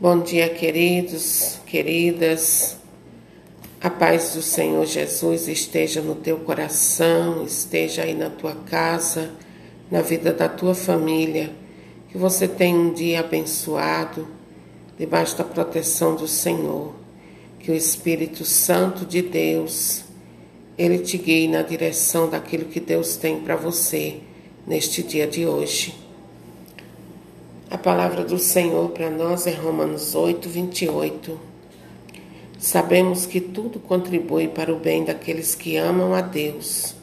Bom dia, queridos, queridas. A paz do Senhor Jesus esteja no teu coração, esteja aí na tua casa, na vida da tua família. Que você tenha um dia abençoado, debaixo da proteção do Senhor. Que o Espírito Santo de Deus, ele te guie na direção daquilo que Deus tem para você neste dia de hoje. A palavra do Senhor para nós é Romanos 8, 28. Sabemos que tudo contribui para o bem daqueles que amam a Deus,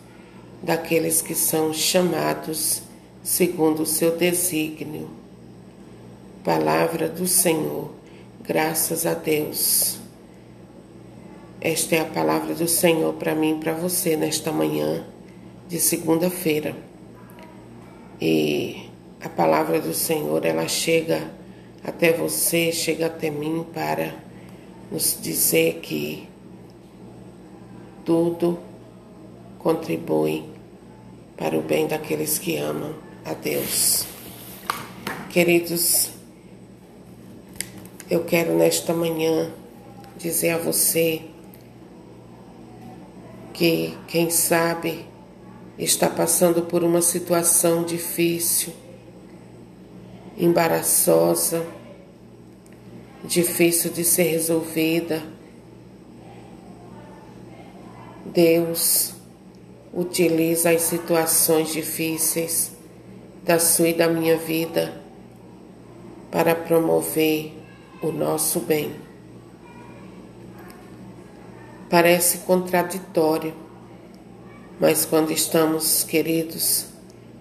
daqueles que são chamados segundo o seu desígnio. Palavra do Senhor, graças a Deus. Esta é a palavra do Senhor para mim e para você nesta manhã de segunda-feira. E a palavra do Senhor ela chega até você, chega até mim para nos dizer que tudo contribui para o bem daqueles que amam a Deus. Queridos, eu quero nesta manhã dizer a você que, quem sabe, está passando por uma situação difícil embaraçosa, difícil de ser resolvida. Deus utiliza as situações difíceis da sua e da minha vida para promover o nosso bem. Parece contraditório, mas quando estamos, queridos,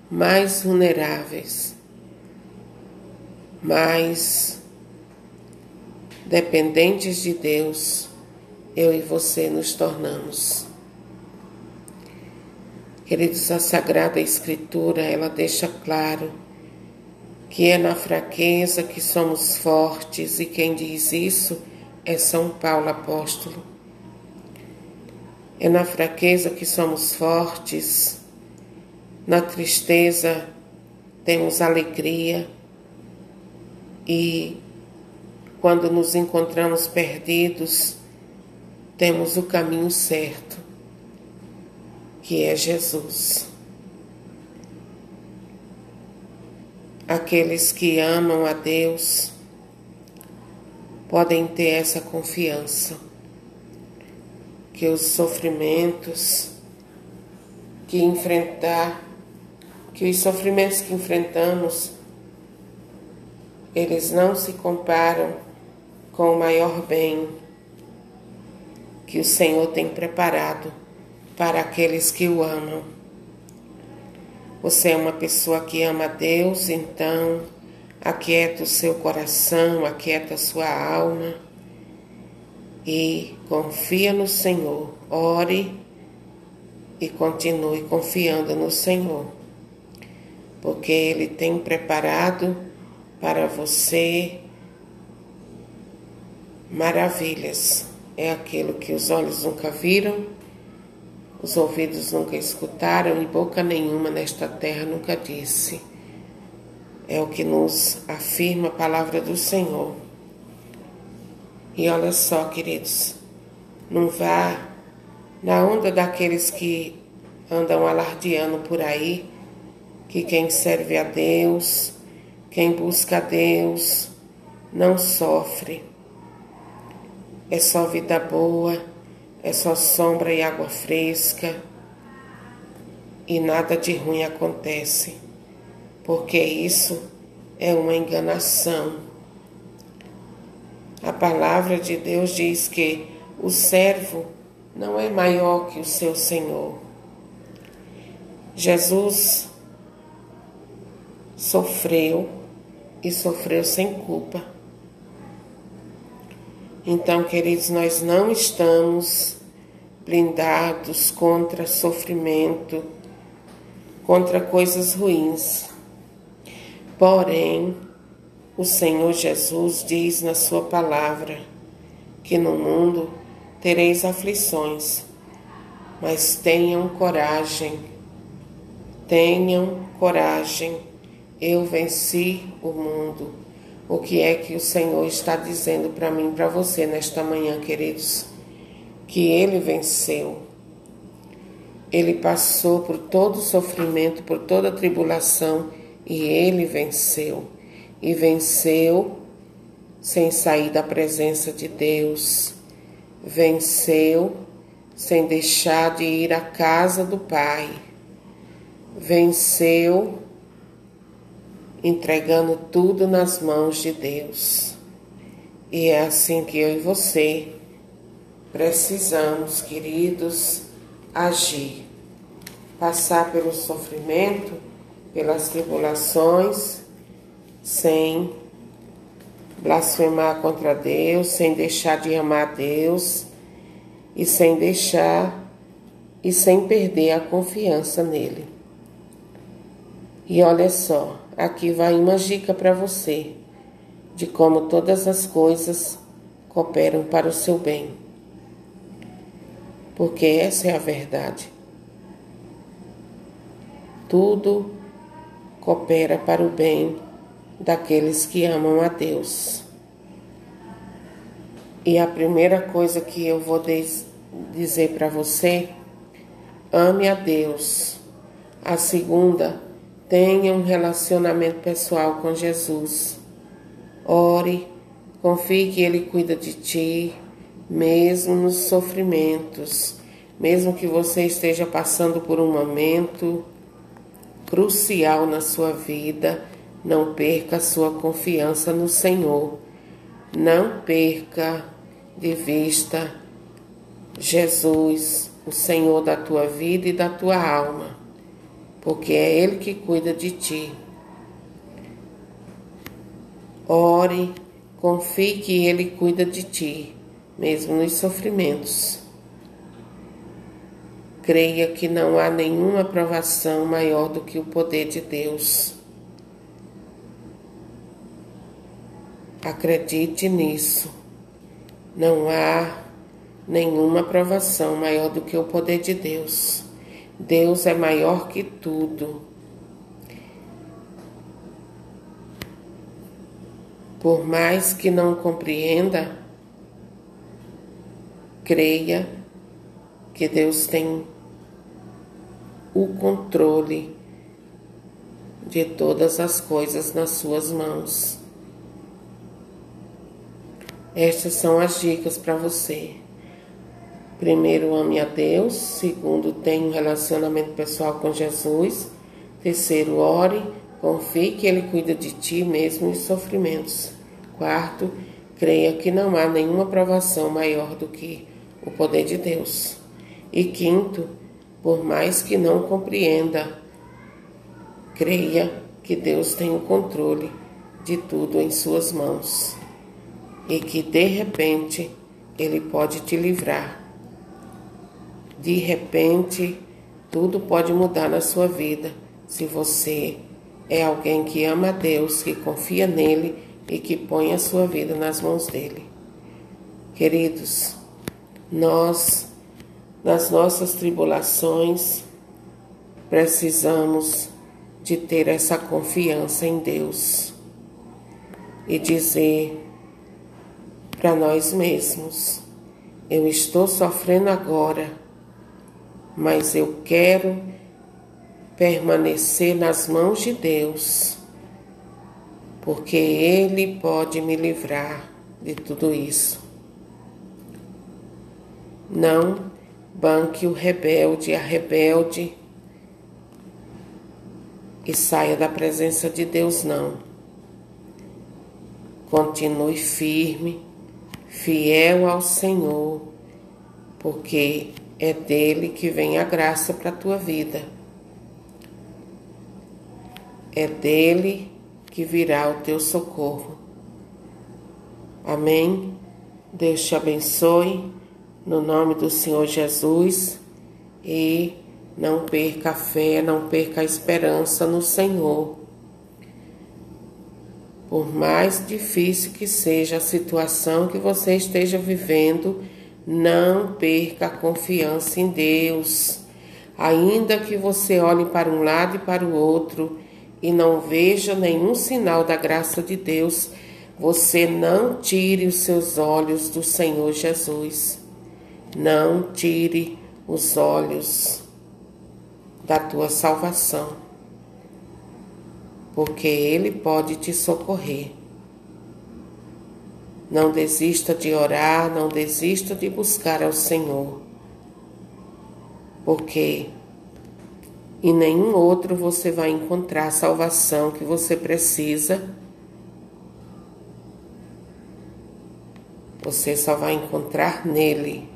mais vulneráveis, mas dependentes de Deus, eu e você nos tornamos. Queridos, a Sagrada Escritura, ela deixa claro que é na fraqueza que somos fortes, e quem diz isso é São Paulo apóstolo. É na fraqueza que somos fortes, na tristeza temos alegria, e quando nos encontramos perdidos, temos o caminho certo, que é Jesus. Aqueles que amam a Deus podem ter essa confiança que os sofrimentos que enfrentar, que os sofrimentos que enfrentamos eles não se comparam com o maior bem que o Senhor tem preparado para aqueles que o amam. Você é uma pessoa que ama Deus, então aquieta o seu coração, aquieta a sua alma e confia no Senhor. Ore e continue confiando no Senhor, porque Ele tem preparado para você maravilhas. É aquilo que os olhos nunca viram, os ouvidos nunca escutaram e boca nenhuma nesta terra nunca disse. É o que nos afirma a palavra do Senhor. E olha só, queridos, não vá na onda daqueles que andam alardeando por aí que quem serve a Deus quem busca a Deus não sofre. É só vida boa, é só sombra e água fresca. E nada de ruim acontece, porque isso é uma enganação. A palavra de Deus diz que o servo não é maior que o seu Senhor. Jesus sofreu e sofreu sem culpa. Então, queridos, nós não estamos blindados contra sofrimento, contra coisas ruins. Porém, o Senhor Jesus diz na Sua palavra que no mundo tereis aflições, mas tenham coragem, tenham coragem eu venci o mundo. o que é que o Senhor está dizendo para mim, para você nesta manhã, queridos? Que ele venceu. Ele passou por todo o sofrimento, por toda a tribulação e ele venceu. E venceu sem sair da presença de Deus. Venceu sem deixar de ir à casa do Pai. Venceu entregando tudo nas mãos de Deus. E é assim que eu e você precisamos, queridos, agir. Passar pelo sofrimento, pelas tribulações, sem blasfemar contra Deus, sem deixar de amar Deus e sem deixar e sem perder a confiança nele. E olha só, aqui vai uma dica para você de como todas as coisas cooperam para o seu bem. Porque essa é a verdade. Tudo coopera para o bem daqueles que amam a Deus. E a primeira coisa que eu vou dizer para você, ame a Deus. A segunda, Tenha um relacionamento pessoal com Jesus. Ore, confie que Ele cuida de ti, mesmo nos sofrimentos, mesmo que você esteja passando por um momento crucial na sua vida, não perca a sua confiança no Senhor. Não perca de vista Jesus, o Senhor da tua vida e da tua alma porque é Ele que cuida de ti. Ore, confie que Ele cuida de ti, mesmo nos sofrimentos. Creia que não há nenhuma provação maior do que o poder de Deus. Acredite nisso. Não há nenhuma provação maior do que o poder de Deus. Deus é maior que tudo. Por mais que não compreenda, creia que Deus tem o controle de todas as coisas nas suas mãos. Estas são as dicas para você. Primeiro, ame a Deus. Segundo, tenha um relacionamento pessoal com Jesus. Terceiro, ore, confie que Ele cuida de ti mesmo em sofrimentos. Quarto, creia que não há nenhuma provação maior do que o poder de Deus. E quinto, por mais que não compreenda, creia que Deus tem o controle de tudo em suas mãos e que de repente Ele pode te livrar de repente, tudo pode mudar na sua vida se você é alguém que ama a Deus, que confia nele e que põe a sua vida nas mãos dele. Queridos, nós, nas nossas tribulações, precisamos de ter essa confiança em Deus e dizer para nós mesmos: eu estou sofrendo agora mas eu quero permanecer nas mãos de Deus, porque Ele pode me livrar de tudo isso. Não banque o rebelde, a rebelde e saia da presença de Deus, não. Continue firme, fiel ao Senhor, porque é dele que vem a graça para a tua vida. É dele que virá o teu socorro. Amém? Deus te abençoe, no nome do Senhor Jesus, e não perca a fé, não perca a esperança no Senhor. Por mais difícil que seja a situação que você esteja vivendo, não perca a confiança em Deus. Ainda que você olhe para um lado e para o outro e não veja nenhum sinal da graça de Deus, Você não tire os seus olhos do Senhor Jesus. Não tire os olhos da tua salvação, porque Ele pode te socorrer. Não desista de orar, não desista de buscar ao Senhor, porque em nenhum outro você vai encontrar a salvação que você precisa Você só vai encontrar nele.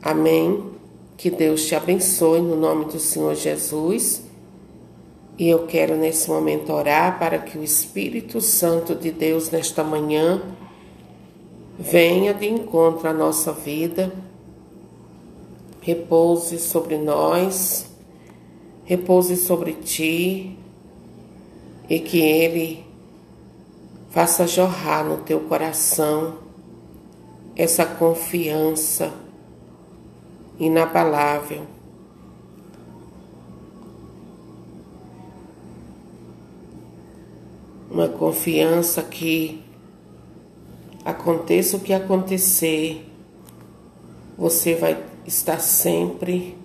Amém. Que Deus te abençoe no nome do Senhor Jesus. E eu quero nesse momento orar para que o Espírito Santo de Deus nesta manhã venha de encontro à nossa vida, repouse sobre nós, repouse sobre ti e que Ele Faça jorrar no teu coração essa confiança inabalável. Uma confiança que aconteça o que acontecer, você vai estar sempre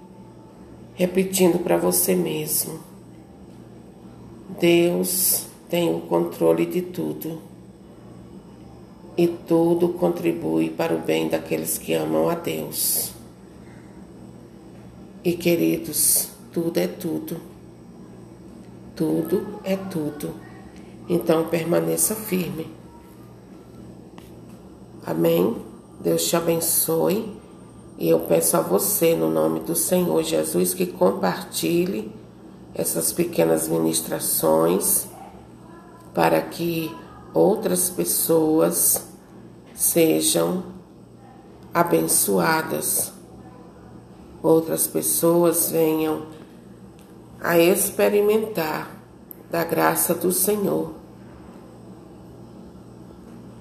repetindo para você mesmo: Deus tem o controle de tudo. E tudo contribui para o bem daqueles que amam a Deus. E queridos, tudo é tudo. Tudo é tudo. Então permaneça firme. Amém? Deus te abençoe. E eu peço a você, no nome do Senhor Jesus, que compartilhe essas pequenas ministrações para que outras pessoas sejam abençoadas, outras pessoas venham a experimentar da graça do Senhor